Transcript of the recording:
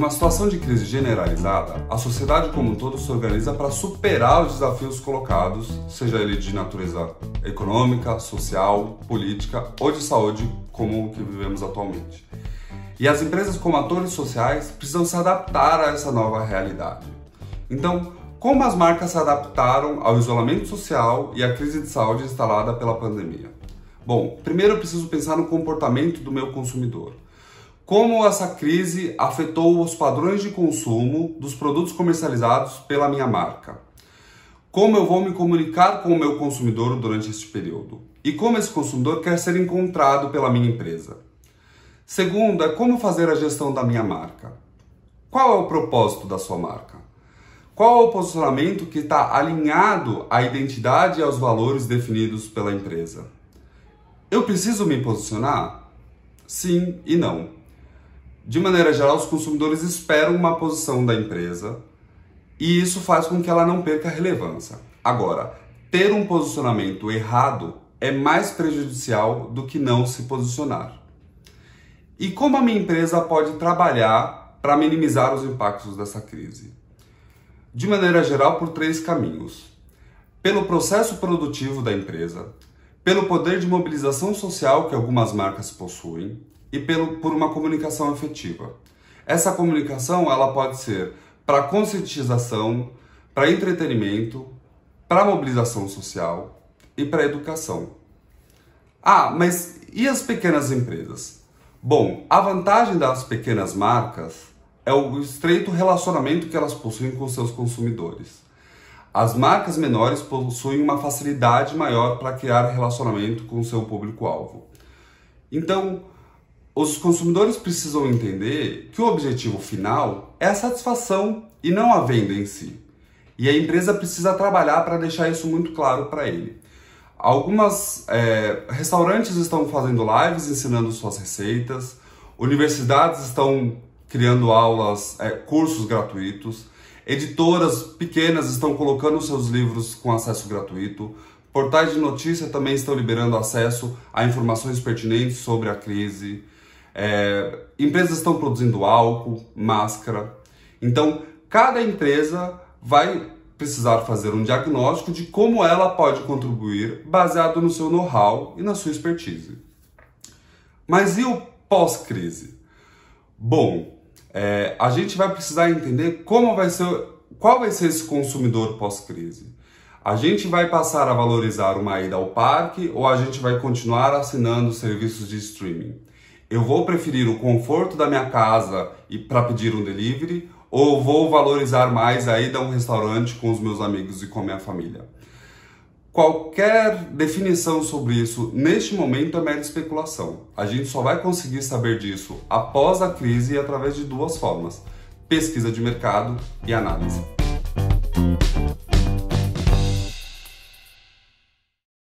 Numa situação de crise generalizada, a sociedade como um todo se organiza para superar os desafios colocados, seja ele de natureza econômica, social, política ou de saúde, como o que vivemos atualmente. E as empresas, como atores sociais, precisam se adaptar a essa nova realidade. Então, como as marcas se adaptaram ao isolamento social e à crise de saúde instalada pela pandemia? Bom, primeiro eu preciso pensar no comportamento do meu consumidor. Como essa crise afetou os padrões de consumo dos produtos comercializados pela minha marca? Como eu vou me comunicar com o meu consumidor durante este período? E como esse consumidor quer ser encontrado pela minha empresa? Segundo, é como fazer a gestão da minha marca. Qual é o propósito da sua marca? Qual é o posicionamento que está alinhado à identidade e aos valores definidos pela empresa? Eu preciso me posicionar? Sim e não. De maneira geral, os consumidores esperam uma posição da empresa e isso faz com que ela não perca relevância. Agora, ter um posicionamento errado é mais prejudicial do que não se posicionar. E como a minha empresa pode trabalhar para minimizar os impactos dessa crise? De maneira geral, por três caminhos: pelo processo produtivo da empresa, pelo poder de mobilização social que algumas marcas possuem e pelo, por uma comunicação efetiva. Essa comunicação ela pode ser para conscientização, para entretenimento, para mobilização social e para educação. Ah, mas e as pequenas empresas? Bom, a vantagem das pequenas marcas é o estreito relacionamento que elas possuem com seus consumidores. As marcas menores possuem uma facilidade maior para criar relacionamento com seu público-alvo. Então, os consumidores precisam entender que o objetivo final é a satisfação e não a venda em si. E a empresa precisa trabalhar para deixar isso muito claro para ele. Algumas é, restaurantes estão fazendo lives ensinando suas receitas, universidades estão criando aulas, é, cursos gratuitos, editoras pequenas estão colocando seus livros com acesso gratuito, portais de notícia também estão liberando acesso a informações pertinentes sobre a crise. É, empresas estão produzindo álcool, máscara. Então, cada empresa vai precisar fazer um diagnóstico de como ela pode contribuir baseado no seu know-how e na sua expertise. Mas e o pós-crise? Bom, é, a gente vai precisar entender como vai ser, qual vai ser esse consumidor pós-crise. A gente vai passar a valorizar uma ida ao parque ou a gente vai continuar assinando serviços de streaming? Eu vou preferir o conforto da minha casa e para pedir um delivery ou vou valorizar mais a ida a um restaurante com os meus amigos e com a minha família? Qualquer definição sobre isso neste momento é mera especulação. A gente só vai conseguir saber disso após a crise e através de duas formas: pesquisa de mercado e análise.